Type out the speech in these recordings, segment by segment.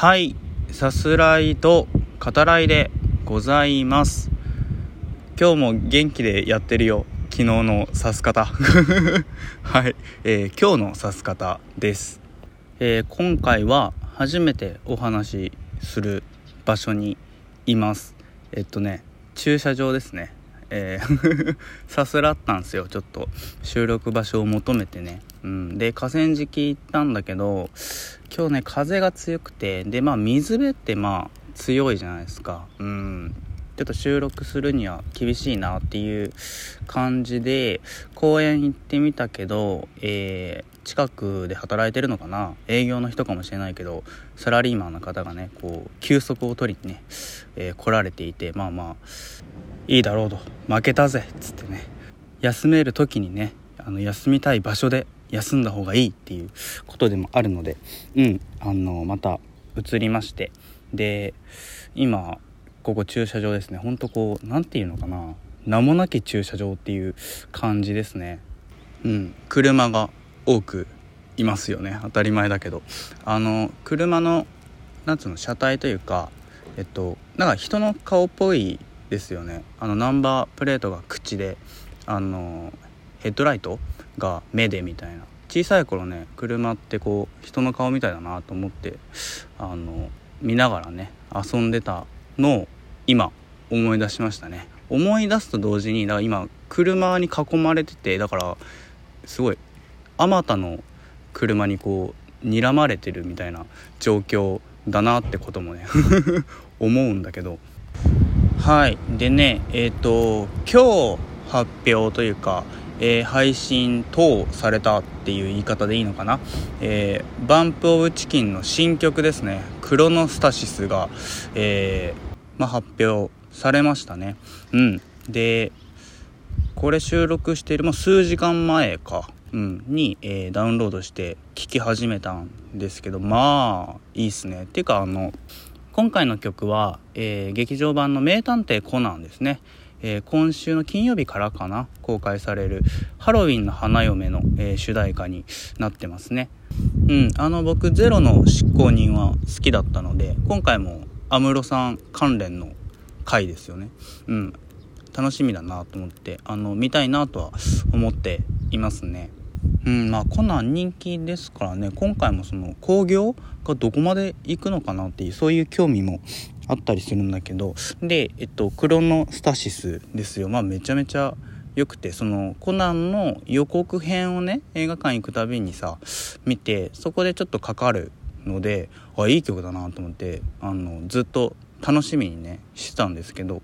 はいさすらいと語らいでございます。今日も元気でやってるよ。昨日の指す方。はい、えー、今日の指す方です、えー、今回は初めてお話しする場所にいます。えっとね駐車場ですね。えー さすらったんですよ。ちょっと収録場所を求めてね、うん、で河川敷行ったんだけど今日ね風が強くてでまあ水辺ってまあ強いじゃないですか。うん。ちょっと収録するには厳しいなっていう感じで公園行ってみたけど、えー、近くで働いてるのかな？営業の人かもしれないけどサラリーマンの方がねこう休息を取りにね、えー、来られていてまあまあいいだろうと。負けたぜっつってね。休める時にねあの休みたい場所で休んだ方がいいっていうことでもあるのでうんあのまた移りましてで今ここ駐車場ですね。ほんとこう何て言うのかな。名もなき駐車場っていう感じですね。うん車が多くいますよね。当たり前だけど。あの車のなんつうの車体というかえっとなんか人の顔っぽいですよね。あのナンバープレートが口であのヘッドライトが目でみたいな。小さい頃ね車ってこう人の顔みたいだなと思ってあの見ながらね遊んでたのを今思い出しましたね。思い出すと同時にだから今車に囲まれててだからすごいあまたの車にこう睨まれてるみたいな状況だなってこともね 思うんだけど。はい。でねえっ、ー、と今日発表というか、えー、配信等されたっていう言い方でいいのかな、えー、バンプ・オブ・チキンの新曲ですね「クロノスタシスが」えまあ、発表されましたね。うん。でこれ収録しているもう数時間前か、うん、に、え、ダウンロードして聴き始めたんですけどまあいいっすね。っていうかあの今回の曲は、えー、劇場版の「名探偵コナン」ですね、えー、今週の金曜日からかな公開される「ハロウィンの花嫁の」えー、主題歌になってますね。うんあの僕ゼロの執行人は好きだったので今回も安室さん関連の回ですよね。うん楽しみだなと思ってあの見たいなとは思っていますね。うんまあコナン人気ですからね。今回もその興行がどこまで行くのかなっていうそういう興味もあったりするんだけど。でえっとクロノスタシスですよ。まあめちゃめちゃ良くてそのコナンの予告編をね映画館行くたびにさ見てそこでちょっとかかるのであいい曲だなと思ってあのずっと楽しみにねしてたんですけど。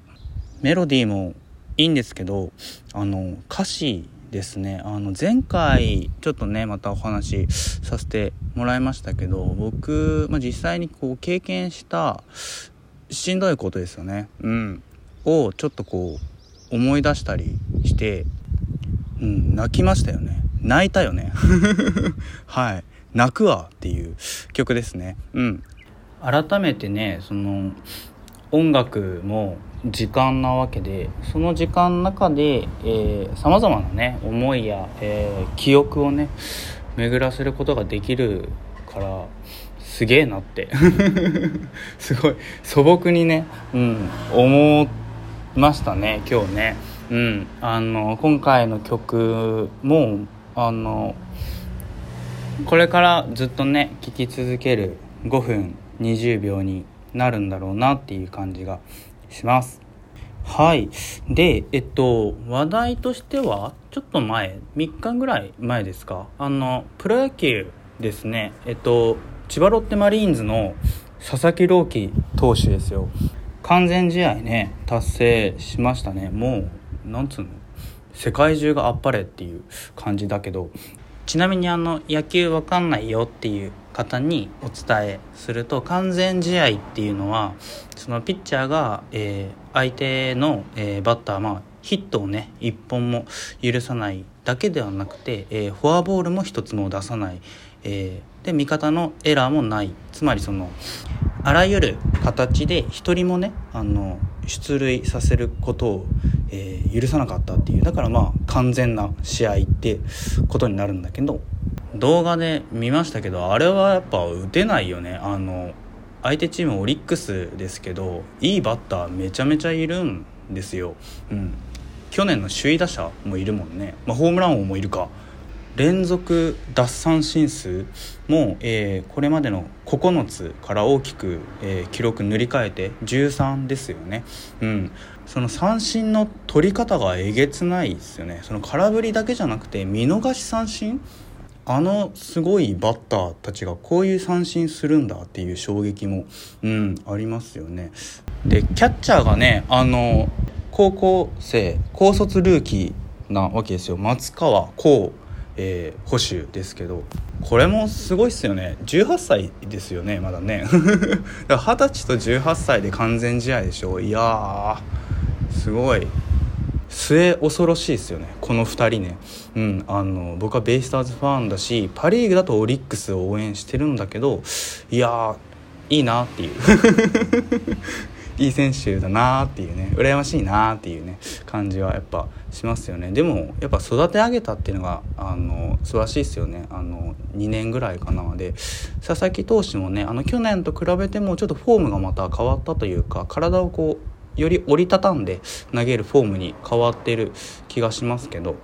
メロディーもいいんですけどあの歌詞ですね。あの前回ちょっとねまたお話しさせてもらいましたけど僕、まあ、実際にこう経験したしんどいことですよね。うん。をちょっとこう思い出したりしてうん泣きましたよね。泣いたよね。はい。泣くわっていう曲ですね。うん。改めてねその音楽も時間なわけでその時間の中でさまざまなね思いや、えー、記憶をね巡らせることができるからすげえなって すごい素朴にね、うん、思いましたね今日ね。うん、あの今回の曲もあのこれからずっとね聴き続ける5分20秒になるんだろうなっていう感じがします。はい。でえっと話題としてはちょっと前3日ぐらい前ですか？あのプロ野球ですね。えっと千葉ロッテマリーンズの佐々木朗希投手ですよ。完全試合ね達成しましたね。もうなんつうの？世界中があっぱれっていう感じだけど。ちなみにあの野球わかんないよっていう方にお伝えすると完全試合っていうのはそのピッチャーが、えー、相手の、えー、バッター、まあ、ヒットをね1本も許さないだけではなくて、えー、フォアボールも1つも出さない、えで味方のエラーもない。つまりそのあらゆる形で1人もねあの出塁させることを、え許さなかったっていう。だからまあ完全な試合ってことになるんだけど動画で見ましたけどあれはやっぱ打てないよね。あの相手チームオリックスですけどいいバッターめちゃめちゃいるんですよ、うん、去年の首位打者もいるもんね、まあ、ホームラン王もいるか。連続奪三振数も、えー、これまでの9つから大きく、えー、記録塗り替えて13ですよね、うん、その三振の取り方がえげつないですよね。その空振りだけじゃなくて見逃し三振あのすごいバッターたちがこういう三振するんだっていう衝撃も、うん、ありますよね。でキャッチャーがねあの高校生高卒ルーキーなわけですよ。松川幸、えー、捕手ですけど。これもすごいっすよね。18歳ですよねまだね。だ20歳と18歳で完全試合でしょ。いやすごい。末恐ろしいですよね。この2人ね、うん、あの僕はベイスターズファンだしパ・リーグだとオリックスを応援してるんだけどいやいいなっていう。いい選手だなっていうね。羨ましいなっていうね感じはやっぱしますよね。でもやっぱ育て上げたっていうのがあの素晴らしいですよね。あの2年ぐらいかな。で佐々木投手もねあの去年と比べてもちょっとフォームがまた変わったというか体をこうより折りたたんで投げるフォームに変わってる気がしますけど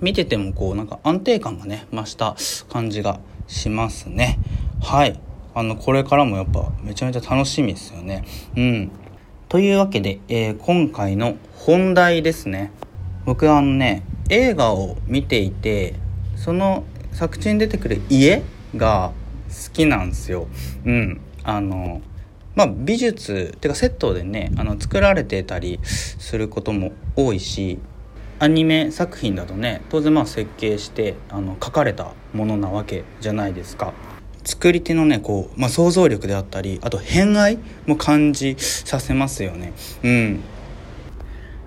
見ててもこうなんか安定感がね増した感じがしますね。はい。あのこれからもやっぱめちゃめちゃ楽しみですよね。うん。というわけで、えー、今回の本題ですね。僕あのね映画を見ていてその作中に出てくる家が好きなんですよ。うん。あのまあ、美術っていうかセットでねあの作られてたりすることも多いしアニメ作品だとね当然まあ設計してあの書かれたものなわけじゃないですか。作り手のねこう、まあ、想像力であったりあと偏愛も感じさせますよね。うん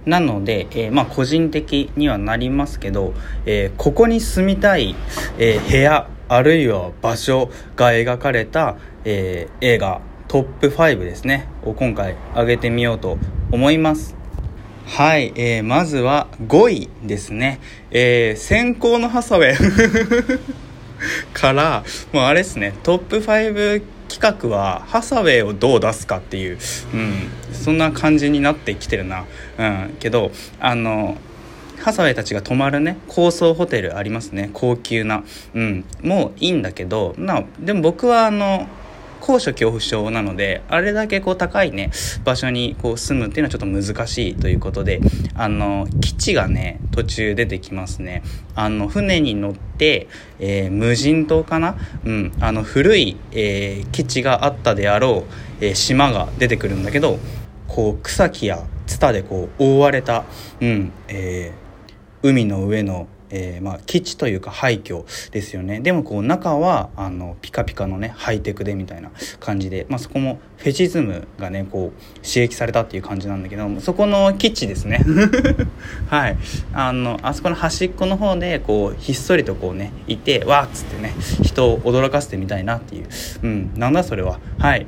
なので、えー、まあ個人的にはなりますけど、えー、ここに住みたい、えー、部屋あるいは場所が描かれた、え映画トップ5ですね。を今回上げてみようと思います。はい、えー、まずは5位ですね、えー、先行のハサウェイ からもうあれですね。トップ5企画はハサウェイをどう出すかっていう、うん、そんな感じになってきてるな、うん、けどあのハサウェイたちが泊まるね高層ホテルありますね。高級な、うん、もういいんだけどなでも僕はあの高所恐怖症なのであれだけこう高いね場所にこう住むっていうのはちょっと難しいということであの基地がね途中出てきますね。あの船に乗って、えー、無人島かな、うん、あの古い、えー、基地があったであろう、えー、島が出てくるんだけどこう草木やツタでこう覆われた、うんえー、海の上のえー、まあ、基地というか廃墟ですよね。でもこう中はあのピカピカのねハイテクでみたいな感じで、まあ、そこもフェチズムがねこう刺激されたっていう感じなんだけどそこの基地ですね。はい。あのあそこの端っこの方でこうひっそりとこうねいてわっつってね人を驚かせてみたいなっていう。うん。なんだそれは。はい。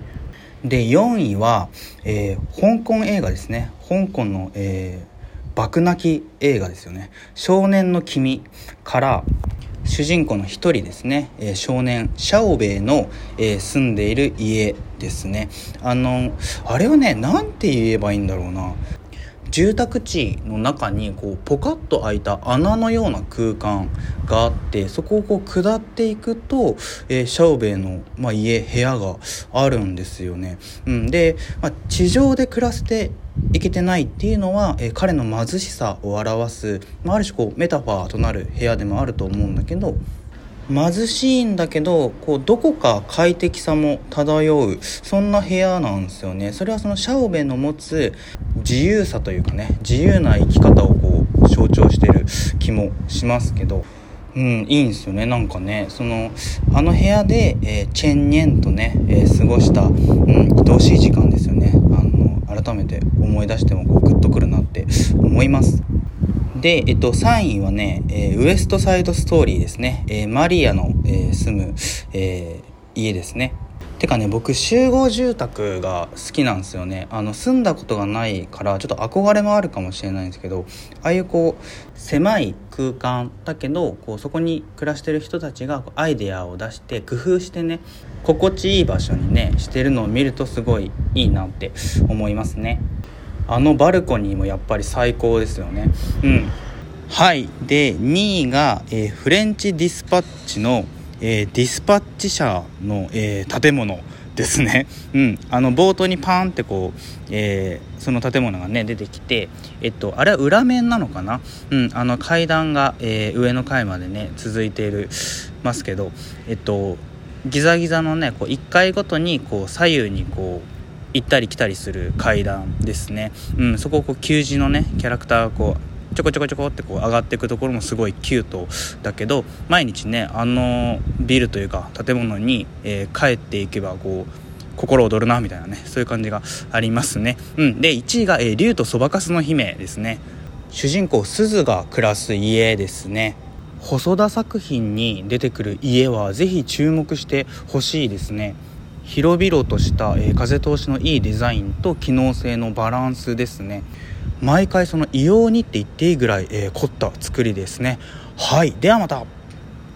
で4位は、えー、香港映画ですね。香港の、えー爆泣き映画ですよね「少年の君」から主人公の一人ですね、えー、少年シャオベイの、えー、住んでいる家ですね。あのあれはね何て言えばいいんだろうな。住宅地の中にこうポカッと開いた穴のような空間があってそこをこう下っていくと、えー、シャオベイの、まあ、家部屋があるんですよね。うん、で、まあ、地上で暮らしていけてないっていうのは、えー、彼の貧しさを表す、まあ、ある種こうメタファーとなる部屋でもあると思うんだけど貧しいんだけどこうどこか快適さも漂うそんな部屋なんですよね。それはそのシャオベの持つ自由さというかね自由な生き方をこう象徴してる気もしますけどうん、いいんですよね。なんかねそのあの部屋で、えー、チェンニェンとね、えー、過ごした、うん、愛おしい時間ですよね。あの改めて思い出してもこうグッとくるなって思います。で、えっと、3位はね、えー、ウエストサイドストーリーですね、えー、マリアの、えー、住む、え家ですね。てかね僕集合住宅が好きなんですよね。あの住んだことがないからちょっと憧れもあるかもしれないんですけどああいうこう狭い空間だけどこうそこに暮らしてる人たちがアイデアを出して工夫してね心地いい場所にねしてるのを見るとすごいいいなって思いますね。あのバルコニーもやっぱり最高ですよね。うん。はい。で2位が、えー、フレンチディスパッチのえー、ディスパッチ社の、えー、建物ですね、うん、あの冒頭にパーンってこう、えー、その建物がね出てきて、えっと、あれは裏面なのかな、うん、あの階段が、えー、上の階までね続いているますけど、えっと、ギザギザのねこう1階ごとにこう左右にこう行ったり来たりする階段ですね、うん、そこをこう給仕のねキャラクターがこうちょこちょこちょこってこう上がっていくところもすごいキュートだけど毎日ねあのビルというか建物に、えー、帰っていけばこう心躍るなみたいなねそういう感じがありますね。うん、で1位が、えー「竜とそばかすの姫」ですね。主人公すずが暮らす家ですね。細田作品に出てくる家はぜひ注目してほしいですね。広々とした、えー、風通しのいいデザインと機能性のバランスですね。毎回その異様にって言っていいぐらい、えー、凝った作りですね。はい。ではまた。